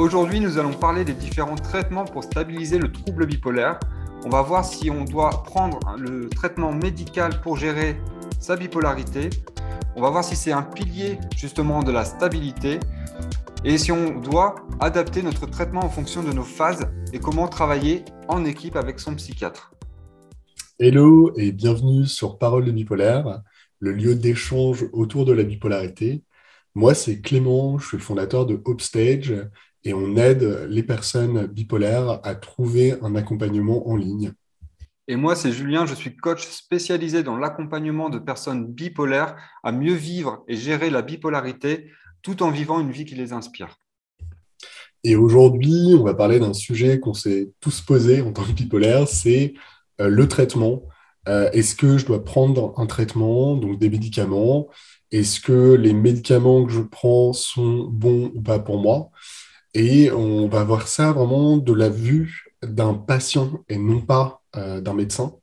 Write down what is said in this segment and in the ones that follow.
Aujourd'hui, nous allons parler des différents traitements pour stabiliser le trouble bipolaire. On va voir si on doit prendre le traitement médical pour gérer sa bipolarité. On va voir si c'est un pilier justement de la stabilité et si on doit adapter notre traitement en fonction de nos phases et comment travailler en équipe avec son psychiatre. Hello et bienvenue sur Parole de bipolaire, le lieu d'échange autour de la bipolarité. Moi, c'est Clément, je suis fondateur de Hopestage et on aide les personnes bipolaires à trouver un accompagnement en ligne. Et moi, c'est Julien, je suis coach spécialisé dans l'accompagnement de personnes bipolaires à mieux vivre et gérer la bipolarité tout en vivant une vie qui les inspire. Et aujourd'hui, on va parler d'un sujet qu'on s'est tous posé en tant que bipolaire, c'est euh, le traitement. Euh, est-ce que je dois prendre un traitement, donc des médicaments? Est-ce que les médicaments que je prends sont bons ou pas pour moi? Et on va voir ça vraiment de la vue d'un patient et non pas euh, d'un médecin.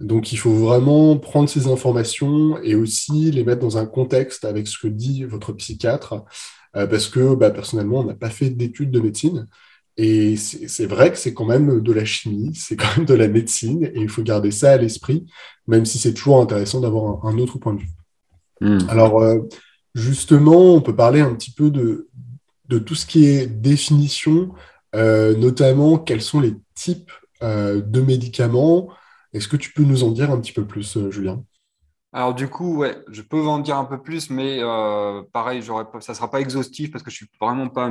Donc il faut vraiment prendre ces informations et aussi les mettre dans un contexte avec ce que dit votre psychiatre, euh, parce que bah, personnellement, on n'a pas fait d'études de médecine. Et c'est vrai que c'est quand même de la chimie, c'est quand même de la médecine, et il faut garder ça à l'esprit, même si c'est toujours intéressant d'avoir un, autre point de vue. Hmm. Alors, euh, justement, on peut parler un petit peu de, de tout ce qui est définition, euh, notamment quels sont les types euh, de médicaments. Est-ce que tu peux nous en dire un petit peu plus, euh, Julien? Alors du coup, ouais, je peux en dire un peu plus, mais pareil, ça ne sera pas exhaustif parce que je suis vraiment pas,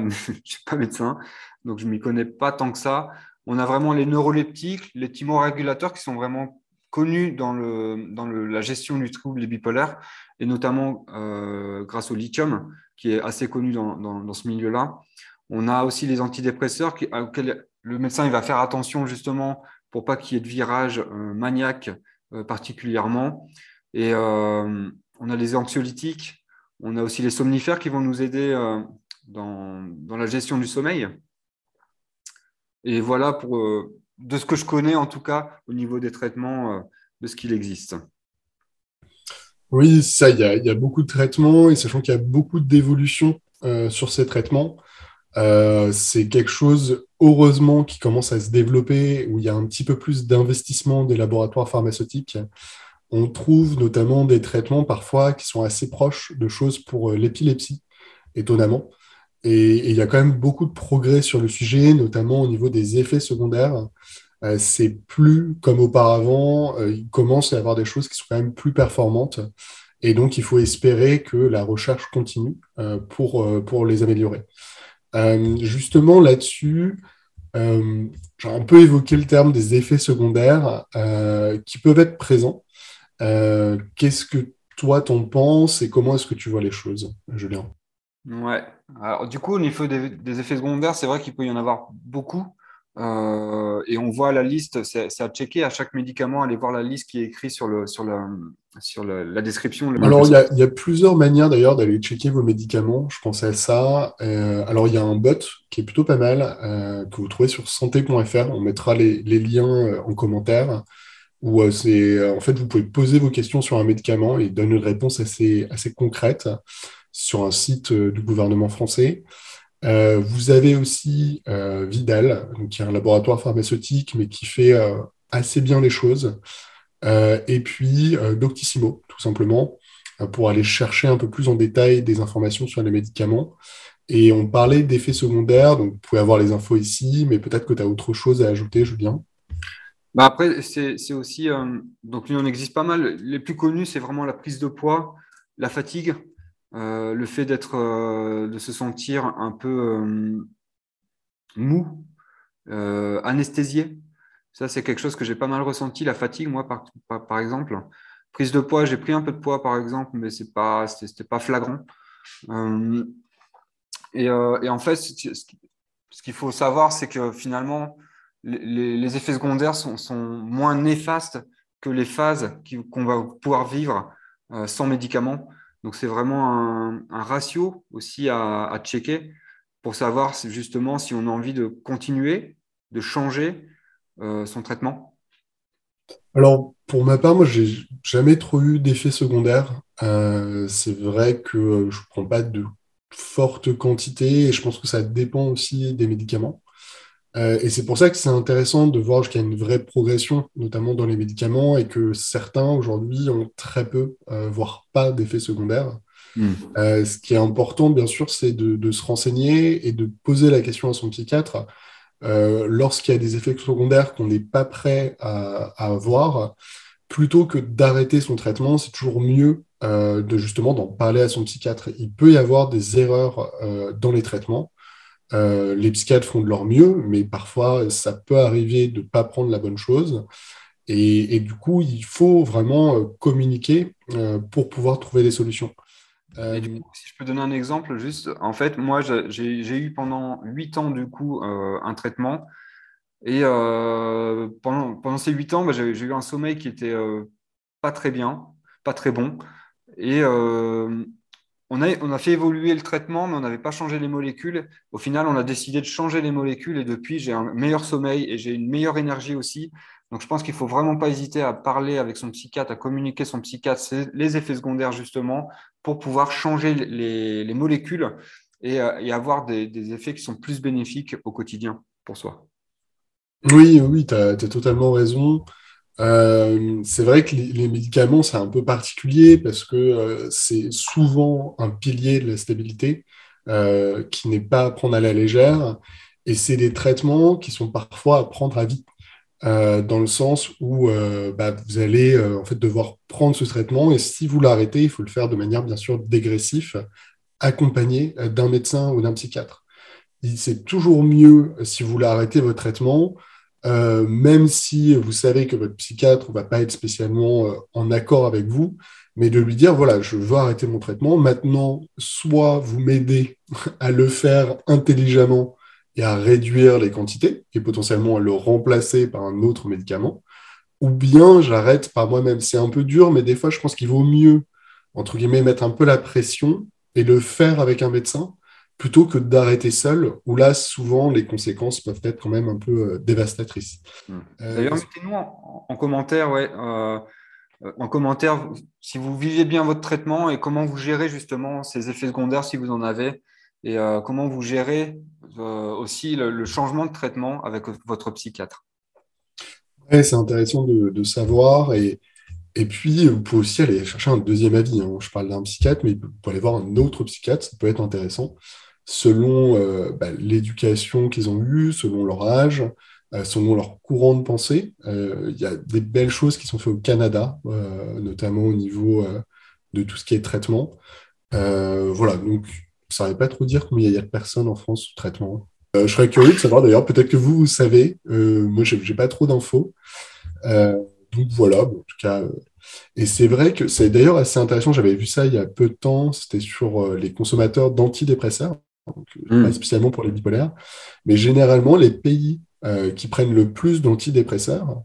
médecin, donc je m'y connais pas tant que ça. On a vraiment les neuroleptiques, les thymorégulateurs qui sont vraiment connus dans, la gestion du trouble bipolaire, et notamment grâce au lithium, qui est assez connu dans, dans, ce milieu-là. On a aussi les antidépresseurs auxquels le médecin il va faire attention justement pour pas qu'il y ait de virage euh, maniaque euh, particulièrement. Et euh, on a les anxiolytiques, on a aussi les somnifères qui vont nous aider dans, dans, la gestion du sommeil. Et voilà pour de ce que je connais en tout cas au niveau des traitements de ce qu'il existe. Oui, ça, il y, a, beaucoup de traitements, et sachant qu'il y a beaucoup d'évolutions euh, sur ces traitements, euh, c'est quelque chose, heureusement, qui commence à se développer, où il y a un petit peu plus d'investissement des laboratoires pharmaceutiques. On trouve notamment des traitements parfois qui sont assez proches de choses pour euh, l'épilepsie, étonnamment. et, il y a quand même beaucoup de progrès sur le sujet, notamment au niveau des effets secondaires. Euh, c'est plus comme auparavant. Euh, il commence à y avoir des choses qui sont quand même plus performantes. Et donc, il faut espérer que la recherche continue euh, pour, pour les améliorer. justement, là-dessus, j'ai un peu évoqué le terme des effets secondaires qui peuvent être présents. Qu'est-ce que toi t'en penses et comment est-ce que tu vois les choses, Julien? Ouais. Alors, du coup, au niveau des effets secondaires, c'est vrai qu'il peut y en avoir beaucoup. Euh, et on voit la liste, c'est à checker à chaque médicament, aller voir la liste qui est écrite sur, le, sur, la, sur la, description. Alors, il y, a, il y, a, plusieurs manières d'ailleurs d'aller checker vos médicaments. Je pensais à ça. Euh, alors, il y a un bot qui est plutôt pas mal, euh, que vous trouvez sur santé.fr. On mettra les, les liens en commentaire. Où c'est en fait, vous pouvez poser vos questions sur un médicament et il donne une réponse assez, assez concrète sur un site du gouvernement français. Euh, vous avez aussi euh, Vidal, qui est un laboratoire pharmaceutique, mais qui fait euh, assez bien les choses. et puis Doctissimo, tout simplement, pour aller chercher un peu plus en détail des informations sur les médicaments. Et on parlait d'effets secondaires, donc vous pouvez avoir les infos ici, mais peut-être que tu as autre chose à ajouter, Julien? Bah après, c'est aussi, donc il en existe pas mal. Les plus connus, c'est vraiment la prise de poids, la fatigue, euh, le fait d'être, euh, de se sentir un peu euh, mou, anesthésié. Ça, c'est quelque chose que j'ai pas mal ressenti, la fatigue, moi, par, par, exemple. Prise de poids, j'ai pris un peu de poids, par exemple, mais ce pas, pas flagrant. Et, et, en fait, ce qu'il faut savoir, c'est que finalement, les, les effets secondaires sont, sont, moins néfastes que les phases qu'on va pouvoir vivre sans médicaments. Donc, c'est vraiment un, ratio aussi à, checker pour savoir justement si on a envie de continuer, de changer euh, son traitement. Alors, pour ma part, moi, j'ai jamais trop eu d'effets secondaires. Euh, c'est vrai que je ne prends pas de forte quantité et je pense que ça dépend aussi des médicaments. Euh, et c'est pour ça que c'est intéressant de voir qu'il y a une vraie progression, notamment dans les médicaments, et que certains aujourd'hui ont très peu, euh, voire pas d'effets secondaires. Hmm. Euh, ce qui est important, bien sûr, c'est de, se renseigner et de poser la question à son psychiatre lorsqu'il y a des effets secondaires qu'on n'est pas prêt à, à, avoir. Plutôt que d'arrêter son traitement, c'est toujours mieux de justement d'en parler à son psychiatre. Il peut y avoir des erreurs dans les traitements. Euh, les psychiatres font de leur mieux, mais parfois ça peut arriver de ne pas prendre la bonne chose. Et, du coup, il faut vraiment euh, communiquer euh, pour pouvoir trouver des solutions. si je peux donner un exemple, juste, en fait, moi, j'ai eu pendant huit ans, du coup, un traitement. Et pendant, pendant, ces huit ans, bah, j'ai eu un sommeil qui était pas très bien, pas très bon. Et on a, fait évoluer le traitement, mais on n'avait pas changé les molécules. Au final, on a décidé de changer les molécules et depuis, j'ai un meilleur sommeil et j'ai une meilleure énergie aussi. Donc, je pense qu'il ne faut vraiment pas hésiter à parler avec son psychiatre, à communiquer son psychiatre, les effets secondaires justement, pour pouvoir changer les, molécules et, euh, avoir des, effets qui sont plus bénéfiques au quotidien pour soi. Oui, oui, tu as, totalement raison. Euh, c'est vrai que les, médicaments, c'est un peu particulier parce que euh, c'est souvent un pilier de la stabilité euh, qui n'est pas à prendre à la légère. Et c'est des traitements qui sont parfois à prendre à vie, dans le sens où bah, vous allez en fait devoir prendre ce traitement et si vous l'arrêtez, il faut le faire de manière bien sûr dégressif, accompagné d'un médecin ou d'un psychiatre. C'est toujours mieux si vous l'arrêtez votre traitement euh, même si vous savez que votre psychiatre ne va pas être spécialement euh, en accord avec vous, mais de lui dire, voilà, je veux arrêter mon traitement. Maintenant, soit vous m'aidez à le faire intelligemment et à réduire les quantités, et potentiellement à le remplacer par un autre médicament, ou bien j'arrête par moi-même. C'est un peu dur, mais des fois, je pense qu'il vaut mieux, entre guillemets, mettre un peu la pression et le faire avec un médecin plutôt que d'arrêter seul, où là, souvent, les conséquences peuvent être quand même un peu euh, dévastatrices. Hmm. Euh, D'ailleurs, mettez-nous en, commentaire, ouais, euh, en commentaire si vous vivez bien votre traitement et comment vous gérez justement ces effets secondaires si vous en avez, et comment vous gérez aussi le, changement de traitement avec votre psychiatre. Ouais, c'est intéressant de, savoir et, et puis, vous pouvez aussi aller chercher un deuxième avis. Hein. Je parle d'un psychiatre, mais vous pouvez aller voir un autre psychiatre, ça peut être intéressant selon euh, bah, l'éducation qu'ils ont eue, selon leur âge, euh, selon leur courant de pensée. Euh, il y a des belles choses qui sont faites au Canada, notamment au niveau de tout ce qui est traitement. voilà, donc ça ne savais pas trop dire combien il y a de personnes en France sous traitement. je serais curieux de savoir d'ailleurs, peut-être que vous, vous savez. moi, je n'ai pas trop d'infos. donc voilà, en tout cas. Et c'est vrai que c'est d'ailleurs assez intéressant, j'avais vu ça il y a peu de temps, c'était sur les consommateurs d'antidépresseurs donc, euh, pas hmm. spécialement pour les bipolaires. Mais généralement, les pays euh, qui prennent le plus d'antidépresseurs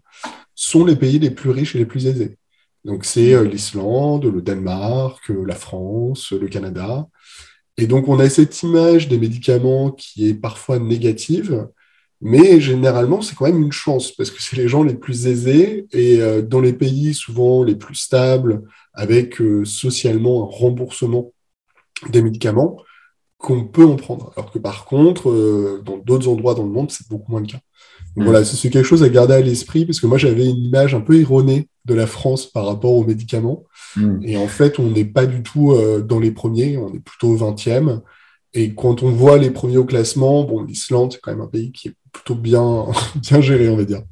sont les pays les plus riches et les plus aisés. Donc, c'est euh, l'Islande, le Danemark, la France, le Canada. Et donc, on a cette image des médicaments qui est parfois négative, mais généralement, c'est quand même une chance parce que c'est les gens les plus aisés et dans les pays souvent les plus stables, avec socialement un remboursement des médicaments, qu'on peut en prendre. Alors que par contre, euh, dans d'autres endroits dans le monde, c'est beaucoup moins le cas. Donc, mm. Voilà, c'est quelque chose à garder à l'esprit, parce que moi j'avais une image un peu erronée de la France par rapport aux médicaments. Mm. Et en fait, on n'est pas du tout euh, dans les premiers, on est plutôt au 20e. Et quand on voit les premiers au classement, bon, l'Islande, c'est quand même un pays qui est plutôt bien, bien géré, on va dire.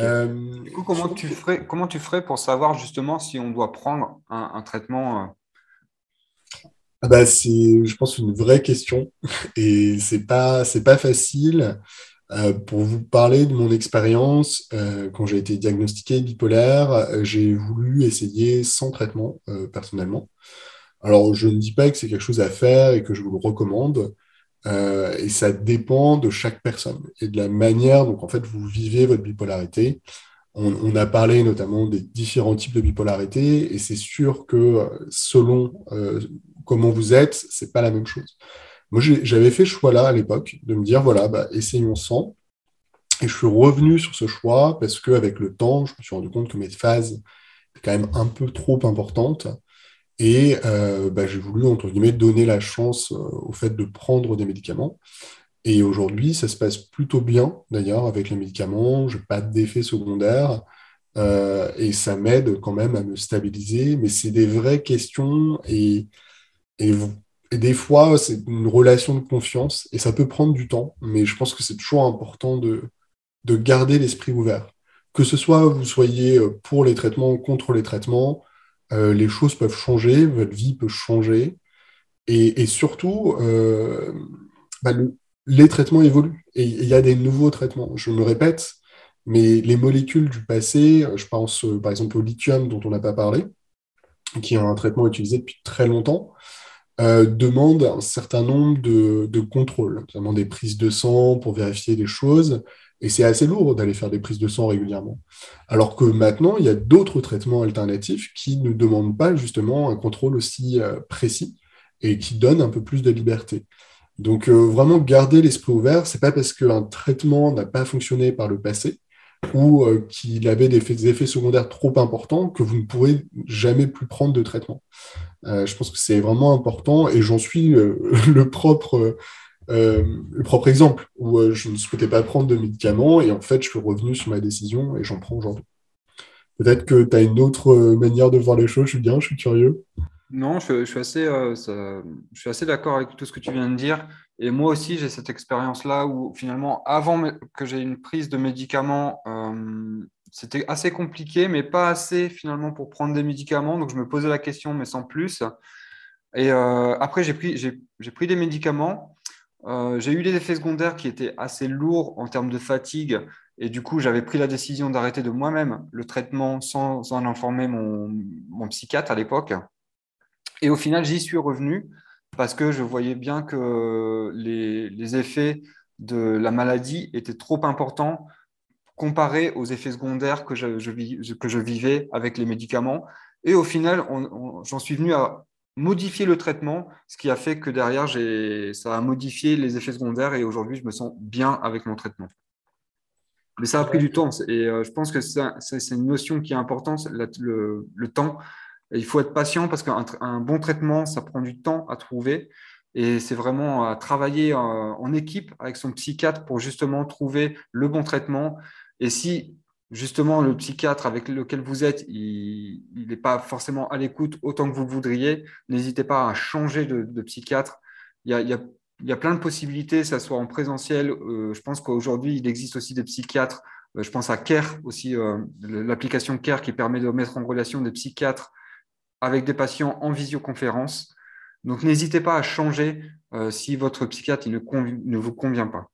Euh, du coup, comment tu, ferais, comment tu ferais pour savoir justement si on doit prendre un, un traitement ah bah, c'est, je pense, une vraie question et c'est pas, pas facile. Euh, pour vous parler de mon expérience, euh, quand j'ai été diagnostiqué bipolaire, euh, j'ai voulu essayer sans traitement personnellement. Alors, je ne dis pas que c'est quelque chose à faire et que je vous le recommande, et ça dépend de chaque personne et de la manière dont en fait vous vivez votre bipolarité. On a parlé notamment des différents types de bipolarité, et c'est sûr que selon comment vous êtes, c'est pas la même chose. Moi, j'avais fait ce choix-là à l'époque, de me dire, voilà, bah, essayons sans. Et je suis revenu sur ce choix parce qu'avec le temps, je me suis rendu compte que mes phases étaient quand même un peu trop importantes. Et bah, j'ai voulu, entre guillemets, donner la chance au fait de prendre des médicaments. Et aujourd'hui, ça se passe plutôt bien, d'ailleurs, avec les médicaments. Je n'ai pas d'effet secondaire. Euh, et ça m'aide quand même à me stabiliser. Mais c'est des vraies questions et, et, des fois, c'est une relation de confiance et ça peut prendre du temps. Mais je pense que c'est toujours important de, de garder l'esprit ouvert. Que ce soit vous soyez pour les traitements ou contre les traitements, euh, les choses peuvent changer, votre vie peut changer. Et, surtout, euh, bah le, les traitements évoluent et il y a des nouveaux traitements. Je me répète, mais les molécules du passé, je pense euh, par exemple au lithium dont on n'a pas parlé, qui est un traitement utilisé depuis très longtemps, euh, demandent un certain nombre de, de, contrôles, notamment des prises de sang pour vérifier des choses. Et c'est assez lourd d'aller faire des prises de sang régulièrement. Alors que maintenant, il y a d'autres traitements alternatifs qui ne demandent pas justement un contrôle aussi euh, précis et qui donnent un peu plus de liberté. Donc euh, vraiment garder l'esprit ouvert, c'est pas parce qu'un traitement n'a pas fonctionné par le passé ou euh, qu'il avait des effets, secondaires trop importants que vous ne pourrez jamais plus prendre de traitement. Euh, je pense que c'est vraiment important et j'en suis le propre le propre exemple où je ne souhaitais pas prendre de médicaments et en fait je suis revenu sur ma décision et j'en prends aujourd'hui. Peut-être que tu as une autre manière de voir les choses, je suis bien, je suis curieux. Non, je, suis assez, euh, je suis assez d'accord avec tout ce que tu viens de dire. Et moi aussi, j'ai cette expérience-là où finalement, avant que j'ai une prise de médicaments, euh, c'était assez compliqué, mais pas assez finalement pour prendre des médicaments. Donc, je me posais la question, mais sans plus. Et euh, après, j'ai pris, des médicaments. j'ai eu des effets secondaires qui étaient assez lourds en termes de fatigue. Et du coup, j'avais pris la décision d'arrêter de moi-même le traitement sans, en informer mon psychiatre à l'époque. Et au final, j'y suis revenu parce que je voyais bien que les, effets de la maladie étaient trop importants comparés aux effets secondaires que je, que je vivais avec les médicaments. Et au final, j'en suis venu à modifier le traitement, ce qui a fait que derrière, ça a modifié les effets secondaires et aujourd'hui, je me sens bien avec mon traitement. Mais ça a pris du temps et euh, je pense que c'est une notion qui est importante, le, le temps il faut être patient parce qu'un bon traitement, ça prend du temps à trouver. Et c'est vraiment à travailler euh, en équipe avec son psychiatre pour justement trouver le bon traitement. Et si justement le psychiatre avec lequel vous êtes, il n'est pas forcément à l'écoute autant que vous voudriez, n'hésitez pas à changer de, psychiatre. Il y, a, plein de possibilités, ce soit en présentiel. Euh, je pense qu'aujourd'hui, il existe aussi des psychiatres. Euh, je pense à CARE aussi, l'application CARE qui permet de mettre en relation des psychiatres avec des patients en visioconférence. Donc n'hésitez pas à changer euh, si votre psychiatre ne, vous convient pas.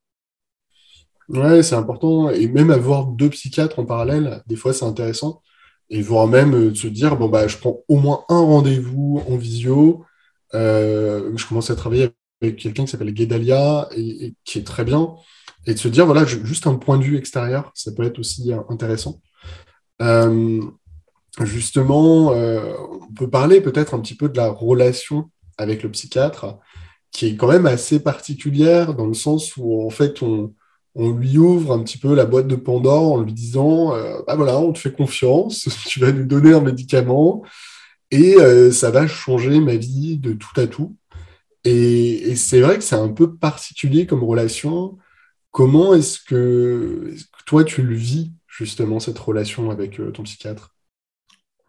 Ouais, c'est important. Et même avoir deux psychiatres en parallèle, des fois c'est intéressant. Et voire même euh, se dire, bon, bah, je prends au moins un rendez-vous en visio. Euh, je commence à travailler avec quelqu'un qui s'appelle Guédalia et, qui est très bien. Et de se dire, voilà, juste un point de vue extérieur, ça peut être aussi intéressant. Justement, euh, on peut parler peut-être un petit peu de la relation avec le psychiatre, qui est quand même assez particulière dans le sens où en fait on, lui ouvre un petit peu la boîte de Pandore en lui disant euh, ah voilà on te fait confiance, tu vas nous donner un médicament et euh, ça va changer ma vie de tout à tout. Et, c'est vrai que c'est un peu particulier comme relation. Comment est-ce que toi tu le vis justement cette relation avec ton psychiatre?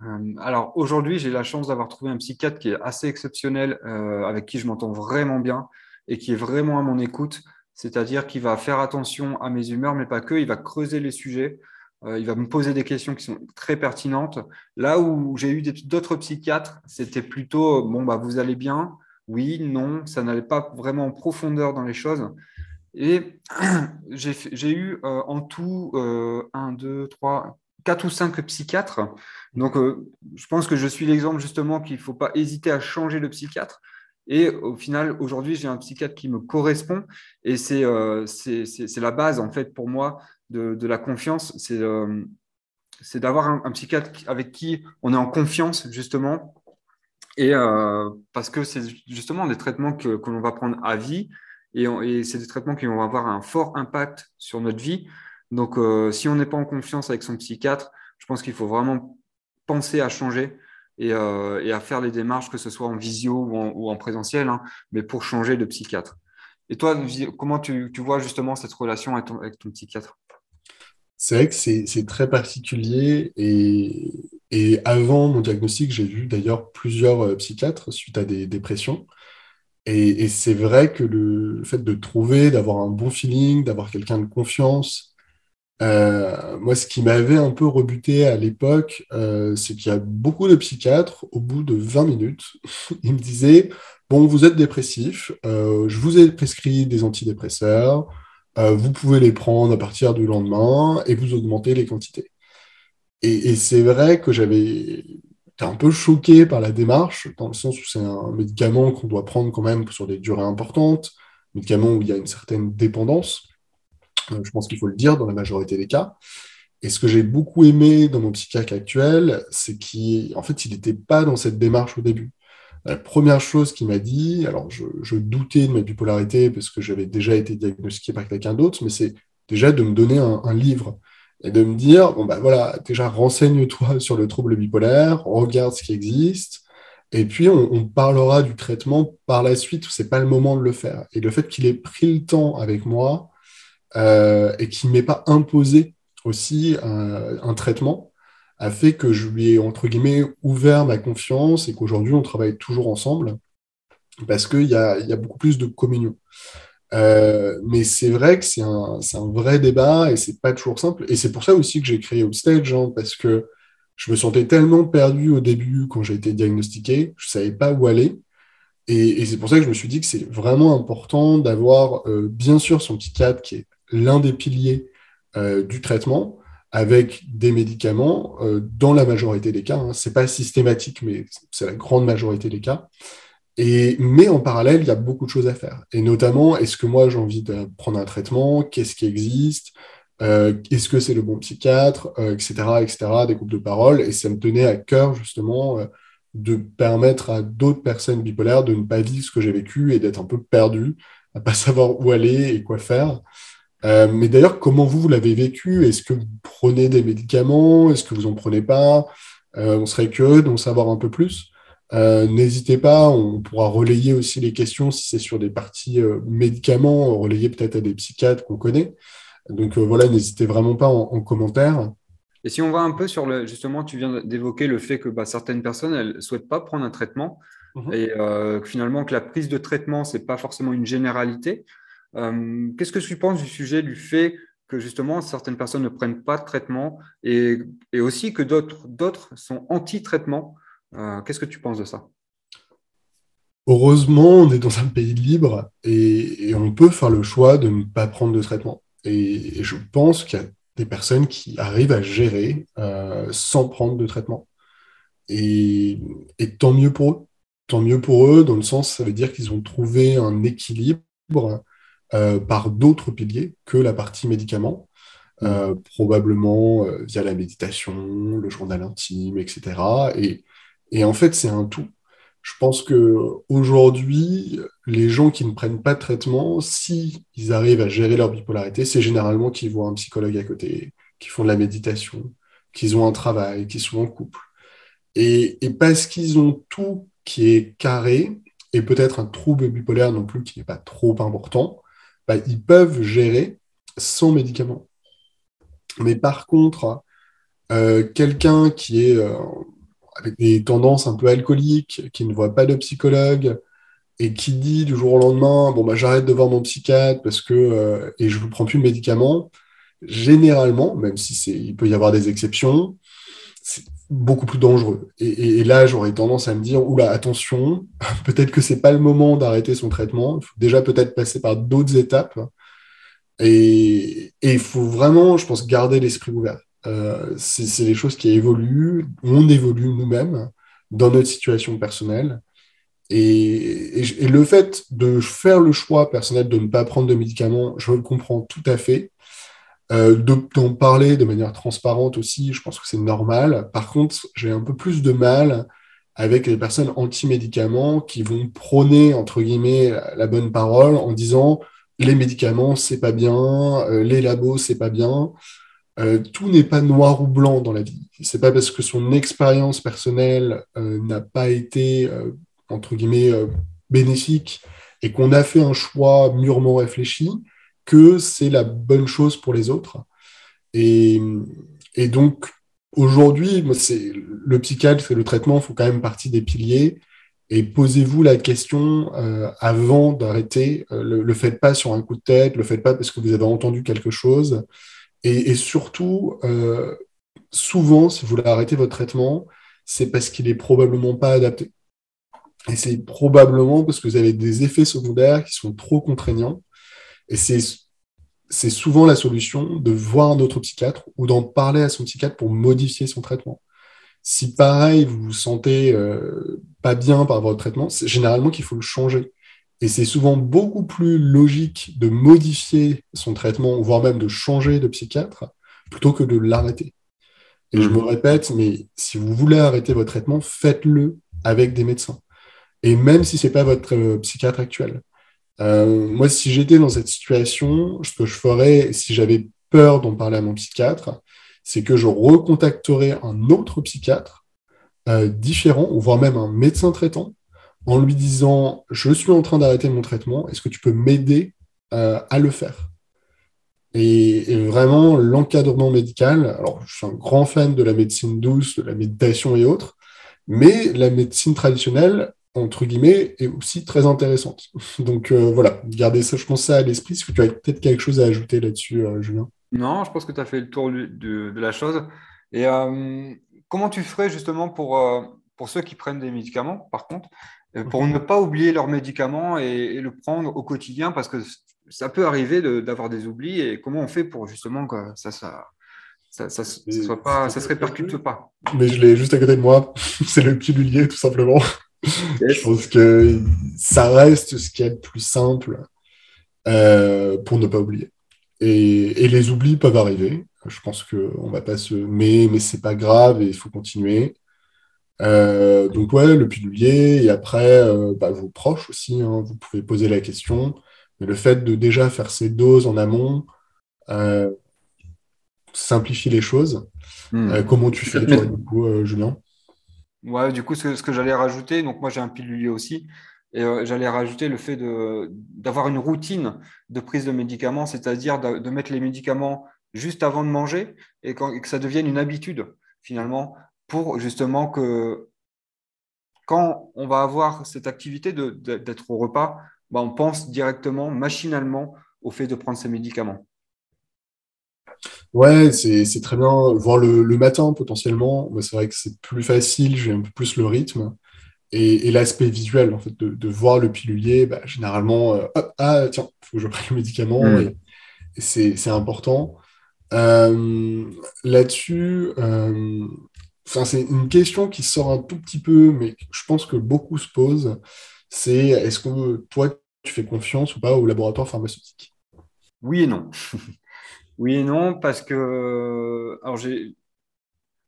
Euh, alors aujourd'hui, j'ai la chance d'avoir trouvé un psychiatre qui est assez exceptionnel, euh, avec qui je m'entends vraiment bien et qui est vraiment à mon écoute, c'est-à-dire qu'il va faire attention à mes humeurs, mais pas que, il va creuser les sujets, euh, il va me poser des questions qui sont très pertinentes. Là où j'ai eu d'autres psychiatres, c'était plutôt, bon, bah, vous allez bien, oui, non, ça n'allait pas vraiment en profondeur dans les choses. Et j'ai eu en tout un, deux, trois, quatre ou cinq psychiatres. Donc, euh, je pense que je suis l'exemple justement qu'il ne faut pas hésiter à changer de psychiatre. Et au final, aujourd'hui, j'ai un psychiatre qui me correspond. Et c'est euh, la base, en fait, pour moi, de, de la confiance. C'est euh, d'avoir un, psychiatre avec qui on est en confiance, justement. Et euh, parce que c'est justement des traitements que, que l'on va prendre à vie. Et, et c'est des traitements qui vont avoir un fort impact sur notre vie. Donc, euh, si on n'est pas en confiance avec son psychiatre, je pense qu'il faut vraiment penser à changer et, à faire les démarches, que ce soit en visio ou en, présentiel, hein, mais pour changer de psychiatre. Et toi, comment tu, vois justement cette relation avec ton, psychiatre? C'est vrai que c'est très particulier et, et, avant mon diagnostic, j'ai vu d'ailleurs plusieurs psychiatres suite à des dépressions. Et, c'est vrai que le, fait de trouver, d'avoir un bon feeling, d'avoir quelqu'un de confiance, euh, moi, ce qui m'avait un peu rebuté à l'époque, euh, c'est qu'il y a beaucoup de psychiatres, au bout de 20 minutes, ils me disaient Bon, vous êtes dépressif, euh, je vous ai prescrit des antidépresseurs, vous pouvez les prendre à partir du lendemain et vous augmentez les quantités. et c'est vrai que j'avais un peu choqué par la démarche, dans le sens où c'est un médicament qu'on doit prendre quand même sur des durées importantes, un médicament où il y a une certaine dépendance. Je pense qu'il faut le dire dans la majorité des cas. Et ce que j'ai beaucoup aimé dans mon psychiatre actuel, c'est qu'en fait, il n'était pas dans cette démarche au début. La première chose qu'il m'a dit, alors je, doutais de ma bipolarité parce que j'avais déjà été diagnostiqué par quelqu'un d'autre, mais c'est déjà de me donner un livre et de me dire, bon, bah voilà, déjà renseigne-toi sur le trouble bipolaire, regarde ce qui existe, et puis on, parlera du traitement par la suite, c'est pas le moment de le faire. Et le fait qu'il ait pris le temps avec moi et qu'il ne m'ait pas imposé aussi un, traitement a fait que je lui ai, entre guillemets, ouvert ma confiance et qu'aujourd'hui on travaille toujours ensemble parce qu'il y a, y a beaucoup plus de communion. Euh, mais c'est vrai que c'est un, un, vrai débat et c'est pas toujours simple. Et c'est pour ça aussi que j'ai créé Outstage, hein, parce que je me sentais tellement perdu au début quand j'ai été diagnostiqué, je savais pas où aller. Et, c'est pour ça que je me suis dit que c'est vraiment important d'avoir, euh, bien sûr, son psychiatre qui est l'un des piliers euh, du traitement, avec des médicaments euh, dans la majorité des cas. Hein. C'est pas systématique, mais c'est la grande majorité des cas. Et, mais en parallèle, il y a beaucoup de choses à faire. Et notamment, est-ce que moi j'ai envie de prendre un traitement? Qu'est-ce qui existe? Euh, Est-ce que c'est le bon psychiatre? Etc. Etc. Des groupes de parole. Et ça me tenait à cœur justement de permettre à d'autres personnes bipolaires de ne pas vivre ce que j'ai vécu et d'être un peu perdu, à pas savoir où aller et quoi faire. Mais d'ailleurs, comment vous, vous l'avez vécu? Est-ce que vous prenez des médicaments? Est-ce que vous en prenez pas? On serait curieux d'en savoir un peu plus. Euh, n'hésitez pas, on pourra relayer aussi les questions si c'est sur des parties euh, médicaments, relayer peut-être à des psychiatres qu'on connaît. Donc euh, voilà, n'hésitez vraiment pas en, commentaire. Et si on va un peu sur le, justement, tu viens d'évoquer le fait que bah, certaines personnes, elles ne souhaitent pas prendre un traitement mhm. et finalement que la prise de traitement, ce n'est pas forcément une généralité. Qu'est-ce que tu penses du sujet du fait que justement certaines personnes ne prennent pas de traitement et, et aussi que d'autres sont anti-traitement? Euh, qu'est-ce que tu penses de ça? Heureusement, on est dans un pays libre et, on peut faire le choix de ne pas prendre de traitement. Et, je pense qu'il y a des personnes qui arrivent à gérer euh, sans prendre de traitement. Et, tant mieux pour eux. Tant mieux pour eux, dans le sens, ça veut dire qu'ils ont trouvé un équilibre euh, par d'autres piliers que la partie médicaments, mmh. probablement via la méditation, le journal intime, etc. Et, et en fait, c'est un tout. Je pense que aujourd'hui, les gens qui ne prennent pas de traitement, si ils arrivent à gérer leur bipolarité, c'est généralement qu'ils voient un psychologue à côté, qui font de la méditation, qu'ils ont un travail, qu'ils sont en couple. Et, parce qu'ils ont tout qui est carré, et peut-être un trouble bipolaire non plus qui n'est pas trop important, bah, ils peuvent gérer sans médicaments. Mais par contre, euh, quelqu'un qui est euh, avec des tendances un peu alcooliques, qui ne voit pas de psychologue et qui dit du jour au lendemain bon bah j'arrête de voir mon psychiatre parce que euh, et je ne prends plus de médicaments, généralement, même si il peut y avoir des exceptions, beaucoup plus dangereux. Et, là, j'aurais tendance à me dire oula attention, peut-être que c'est pas le moment d'arrêter son traitement. Il faut déjà peut-être passer par d'autres étapes. Et il faut vraiment, je pense, garder l'esprit ouvert. Euh, c'est les choses qui évoluent, on évolue nous-mêmes dans notre situation personnelle. Et, le fait de faire le choix personnel de ne pas prendre de médicaments, je le comprends tout à fait. Euh, D'en parler de manière transparente aussi, je pense que c'est normal. Par contre, j'ai un peu plus de mal avec les personnes anti-médicaments qui vont prôner, entre guillemets, la bonne parole en disant les médicaments, c'est pas bien, euh, les labos, c'est pas bien. euh, tout n'est pas noir ou blanc dans la vie. C'est pas parce que son expérience personnelle n'a pas été, entre guillemets, bénéfique et qu'on a fait un choix mûrement réfléchi que c'est la bonne chose pour les autres. Et, et donc, aujourd'hui, le psychiatre et le traitement font quand même partie des piliers. Et posez-vous la question avant d'arrêter. le, le faites pas sur un coup de tête, le faites pas parce que vous avez entendu quelque chose. Et, surtout, euh, souvent, si vous voulez arrêter votre traitement, c'est parce qu'il est probablement pas adapté. Et c'est probablement parce que vous avez des effets secondaires qui sont trop contraignants. Et c'est c'est souvent la solution de voir un autre psychiatre ou d'en parler à son psychiatre pour modifier son traitement. Si pareil, vous vous sentez euh, pas bien par votre traitement, c'est généralement qu'il faut le changer. Et c'est souvent beaucoup plus logique de modifier son traitement, voire même de changer de psychiatre, plutôt que de l'arrêter. Et je mmh. me répète, mais si vous voulez arrêter votre traitement, faites-le avec des médecins. Et même si ce n'est pas votre euh, psychiatre actuel. Euh, moi, si j'étais dans cette situation, ce que je ferais, si j'avais peur d'en parler à mon psychiatre, c'est que je recontacterais un autre psychiatre euh, différent, ou voire même un médecin traitant, en lui disant Je suis en train d'arrêter mon traitement, est-ce que tu peux m'aider euh, à le faire? Et, vraiment, l'encadrement médical, alors je suis un grand fan de la médecine douce, de la méditation et autres, mais la médecine traditionnelle, entre guillemets, est aussi très intéressante. Donc euh, voilà, gardez ça, je pense ça à l'esprit. Est-ce que tu as peut-être quelque chose à ajouter là-dessus, euh, Julien? Non, je pense que tu as fait le tour de, de la chose. Et comment tu ferais justement pour, pour ceux qui prennent des médicaments, par contre euh, pour ne pas oublier leurs médicaments et, le prendre au quotidien? Parce que ça peut arriver d'avoir des oublis et comment on fait pour justement que ça, ça, ça, ça, soit pas, ça se répercute pas? Mais je l'ai juste à côté de moi, c'est le pilulier tout simplement. Je pense que ça reste ce qui est le plus simple euh, pour ne pas oublier. Et, et, les oublis peuvent arriver. Je pense qu'on va pas se. Mais, mais c'est pas grave et il faut continuer. Euh, donc ouais, le pilulier, et après, euh, bah, vos proches aussi, hein, vous pouvez poser la question. Mais le fait de déjà faire ces doses en amont simplifie les choses. Hmm. comment tu fais, toi, du coup, Julien? Ouais, du coup, ce, que j'allais rajouter, donc moi j'ai un pilulier aussi, et j'allais rajouter le fait d'avoir une routine de prise de médicaments, c'est-à-dire de, mettre les médicaments juste avant de manger et que ça devienne une habitude finalement pour justement que quand on va avoir cette activité d'être au repas, bah, on pense directement, machinalement, au fait de prendre ces médicaments. Ouais, c'est très bien. Voir le, matin, potentiellement, c'est vrai que c'est plus facile, j'ai un peu plus le rythme. Et, l'aspect visuel, en fait, de, voir le pilulier, bah, généralement, euh, ah, tiens, il faut que je prenne le médicament, mm. c'est important. Euh, là-dessus, euh, c'est une question qui sort un tout petit peu, mais je pense que beaucoup se posent. C'est est-ce que toi, tu fais confiance ou pas au laboratoire pharmaceutique? Oui et non. oui et non, parce que alors j'ai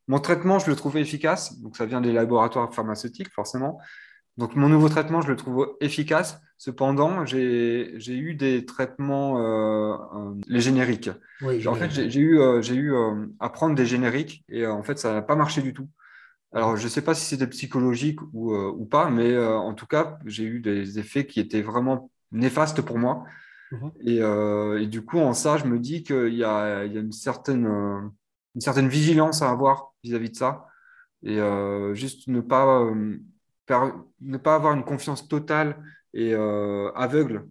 mon traitement, je le trouve efficace, donc ça vient des laboratoires pharmaceutiques, forcément. Donc mon nouveau traitement, je le trouve efficace. Cependant, j'ai eu des traitements, euh, euh, les génériques. en fait, j'ai eu, euh, eu à prendre des génériques et en fait, ça n'a pas marché du tout. Alors, je ne sais pas si c'était psychologique ou, ou, pas, mais en tout cas, j'ai eu des effets qui étaient vraiment néfastes pour moi. Mhm. Et, et, du coup, en ça, je me dis qu'il y a, il y a une, certaine, une certaine vigilance à avoir vis-à-vis -vis de ça. Et juste ne pas ne pas avoir une confiance totale et euh, aveugle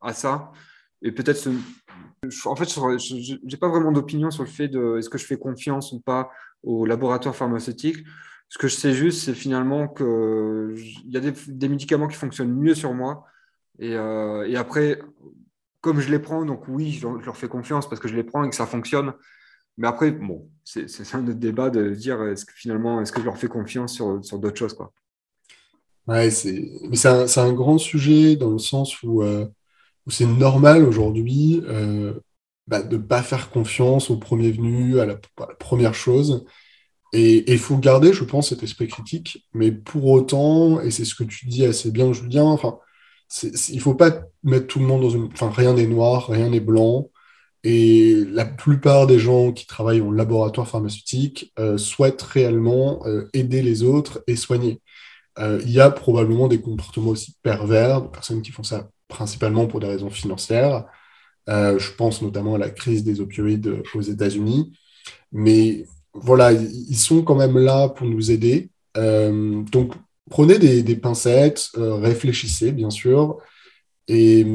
à ça. Et peut-être, en fait, je n'ai pas vraiment d'opinion sur le fait de est-ce que je fais confiance ou pas au laboratoire pharmaceutique. Ce que je sais juste, c'est finalement qu'il y a des, médicaments qui fonctionnent mieux sur moi. Et, euh, et, après, comme je les prends, donc oui, je leur fais confiance parce que je les prends et que ça fonctionne. Mais après, bon, c'est un autre débat de dire est-ce que finalement, est-ce que je leur fais confiance sur, sur d'autres choses quoi. Ouais, c'est mais c'est un, grand sujet dans le sens où, euh, c'est normal aujourd'hui euh, bah, de ne pas faire confiance au premier venu, à la, première chose. Et il faut garder, je pense, cet esprit critique. Mais pour autant, et c'est ce que tu dis assez bien, Julien, enfin, il ne faut pas mettre tout le monde dans une. Enfin, rien n'est noir, rien n'est blanc. Et la plupart des gens qui travaillent en laboratoire pharmaceutique euh, souhaitent réellement euh, aider les autres et soigner. Euh, il y a probablement des comportements aussi pervers, de personnes qui font ça principalement pour des raisons financières. je pense notamment à la crise des opioïdes aux États-Unis. Mais voilà, ils sont quand même là pour nous aider. donc, prenez des, pincettes, réfléchissez, bien sûr. Et,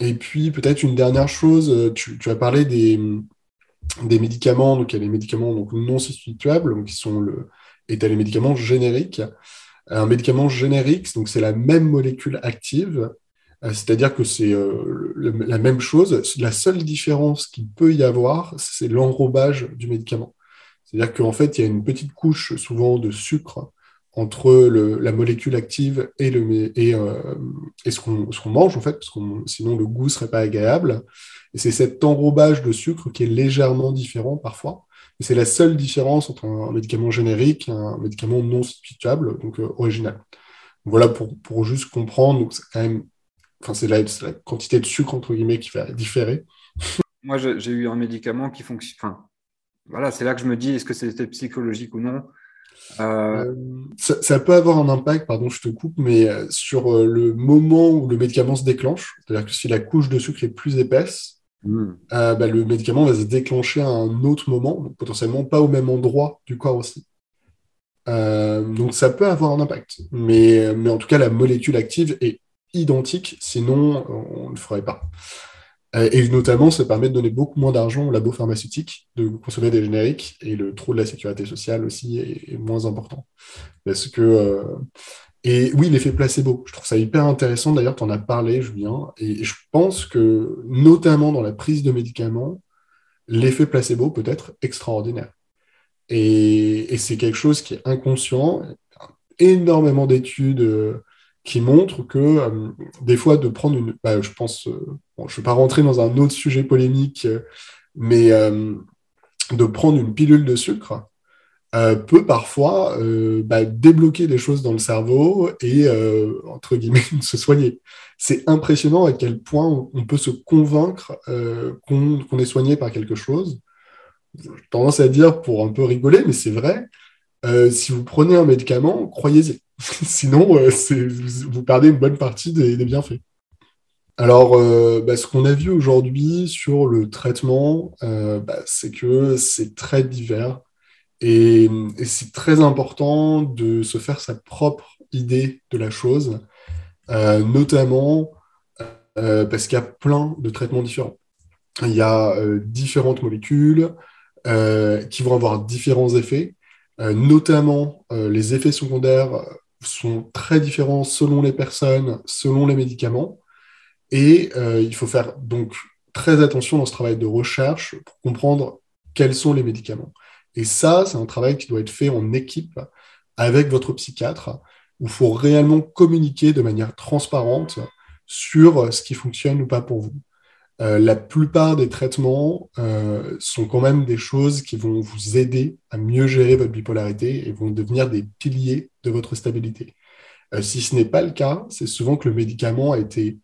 et puis, peut-être une dernière chose, tu, tu as parlé des, des médicaments, donc il y a les médicaments donc, non substituables, qui sont le, et tu les médicaments génériques. Un médicament générique, donc c'est la même molécule active, euh, c'est-à-dire que c'est euh, la même chose. La seule différence qu'il peut y avoir, c'est l'enrobage du médicament. C'est-à-dire qu'en fait, il y a une petite couche souvent de sucre entre la molécule active et, et, euh, et ce qu'on mange, en fait, parce que sinon le goût ne serait pas agréable. Et c'est cet enrobage de sucre qui est légèrement différent parfois. C'est la seule différence entre un médicament générique et un médicament non substituable, donc euh, original. Voilà pour, pour, juste comprendre, c'est la, quantité de sucre entre guillemets qui fait différer. Moi, j'ai eu un médicament qui fonctionne. Voilà, c'est là que je me dis, est-ce que c'était psychologique ou non? Euh, euh, ça, peut avoir un impact, pardon, je te coupe, mais sur le moment où le médicament se déclenche, c'est-à-dire que si la couche de sucre est plus épaisse, Hmm. Euh, bah, le médicament va se déclencher à un autre moment, potentiellement pas au même endroit du corps aussi. Euh, donc ça peut avoir un impact. Mais, mais en tout cas, la molécule active est identique, sinon on ne le ferait pas. Euh, et notamment, ça permet de donner beaucoup moins d'argent aux labos pharmaceutiques, de consommer des génériques, et le trou de la sécurité sociale aussi est, moins important. Parce que et oui, l'effet placebo, je trouve ça hyper intéressant. D'ailleurs, tu en as parlé, Julien. Et je pense que, notamment dans la prise de médicaments, l'effet placebo peut être extraordinaire. Et, c'est quelque chose qui est inconscient. Énormément d'études euh, qui montrent que euh, des fois, de prendre une. Bah, je pense. Euh, je ne vais pas rentrer dans un autre sujet polémique, mais de prendre une pilule de sucre euh, peut parfois euh, bah, débloquer des choses dans le cerveau et, euh, entre guillemets, se soigner. C'est impressionnant à quel point on peut se convaincre qu'on est soigné par quelque chose. J'ai tendance à dire pour un peu rigoler, mais c'est vrai. si vous prenez un médicament, croyez-y. Sinon, vous perdez une bonne partie des, bienfaits. Alors, bah, ce qu'on a vu aujourd'hui sur le traitement, bah, c'est que c'est très divers. Et, c'est très important de se faire sa propre idée de la chose, euh, notamment euh, parce qu'il y a plein de traitements différents. Il y a euh, différentes molécules qui vont avoir différents effets, notamment les effets secondaires sont très différents selon les personnes, selon les médicaments. Et il faut faire donc très attention dans ce travail de recherche pour comprendre quels sont les médicaments. Et ça, c'est un travail qui doit être fait en équipe avec votre psychiatre, où il faut réellement communiquer de manière transparente sur ce qui fonctionne ou pas pour vous. Euh, la plupart des traitements euh, sont quand même des choses qui vont vous aider à mieux gérer votre bipolarité et vont devenir des piliers de votre stabilité. Euh, si ce n'est pas le cas, c'est souvent que le médicament a été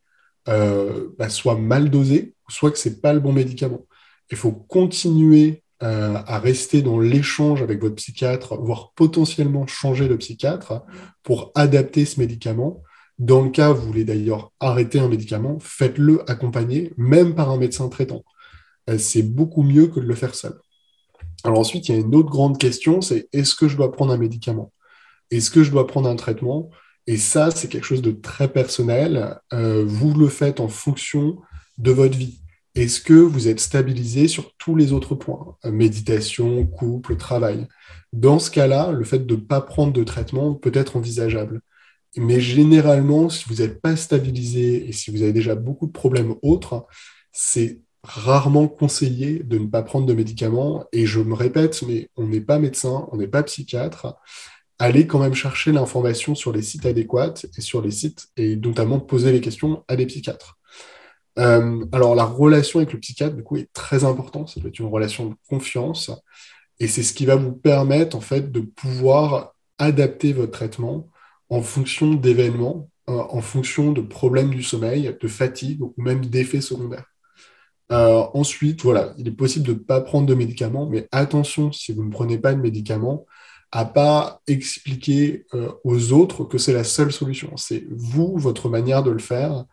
bah, soit mal dosé, soit que ce n'est pas le bon médicament. Il faut continuer à rester dans l'échange avec votre psychiatre, voire potentiellement changer de psychiatre pour adapter ce médicament. Dans le cas où vous voulez d'ailleurs arrêter un médicament, faites-le accompagner, même par un médecin traitant. Euh, c'est beaucoup mieux que de le faire seul. Alors ensuite, il y a une autre grande question, c'est est-ce que je dois prendre un médicament? Est-ce que je dois prendre un traitement? Et ça, c'est quelque chose de très personnel. Euh, vous le faites en fonction de votre vie. Est-ce que vous êtes stabilisé sur tous les autres points? Méditation, couple, travail. Dans ce cas-là, le fait de ne pas prendre de traitement peut être envisageable. Mais généralement, si vous n'êtes pas stabilisé et si vous avez déjà beaucoup de problèmes autres, c'est rarement conseillé de ne pas prendre de médicaments. Et je me répète, mais on n'est pas médecin, on n'est pas psychiatre. Allez quand même chercher l'information sur les sites adéquats et sur les sites, et notamment poser les questions à des psychiatres. Euh, alors, la relation avec le psychiatre, du coup, est très importante. Ça doit être une relation de confiance. Et c'est ce qui va vous permettre, en fait, de pouvoir adapter votre traitement en fonction d'événements, euh, en fonction de problèmes du sommeil, de fatigue ou même d'effets secondaires. ensuite, voilà, il est possible de ne pas prendre de médicaments, mais attention, si vous ne prenez pas de médicaments, à pas expliquer aux autres que c'est la seule solution. C'est vous, votre manière de le faire.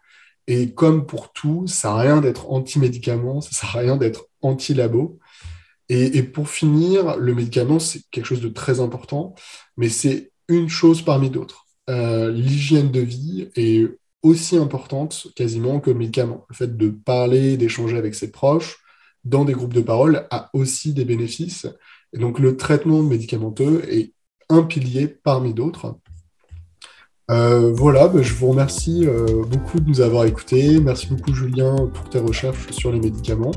Et comme pour tout, ça à rien d'être anti-médicament, ça à rien d'être anti-labo. Et, pour finir, le médicament, c'est quelque chose de très important, mais c'est une chose parmi d'autres. Euh, l'hygiène de vie est aussi importante quasiment que le médicament. Le fait de parler, d'échanger avec ses proches dans des groupes de parole a aussi des bénéfices. Et donc le traitement médicamenteux est un pilier parmi d'autres. Euh, voilà, bah, je vous remercie euh, beaucoup de nous avoir écoutés. Merci beaucoup Julien pour tes recherches sur les médicaments.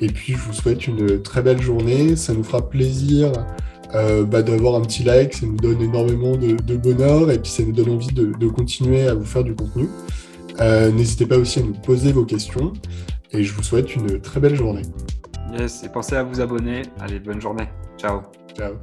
Et puis je vous souhaite une très belle journée. Ça nous fera plaisir euh, bah, d'avoir un petit like. Ça nous donne énormément de, bonheur et puis ça nous donne envie de, continuer à vous faire du contenu. N'hésitez pas aussi à nous poser vos questions. Et je vous souhaite une très belle journée. Yes, et pensez à vous abonner. Allez, bonne journée. Ciao. Ciao.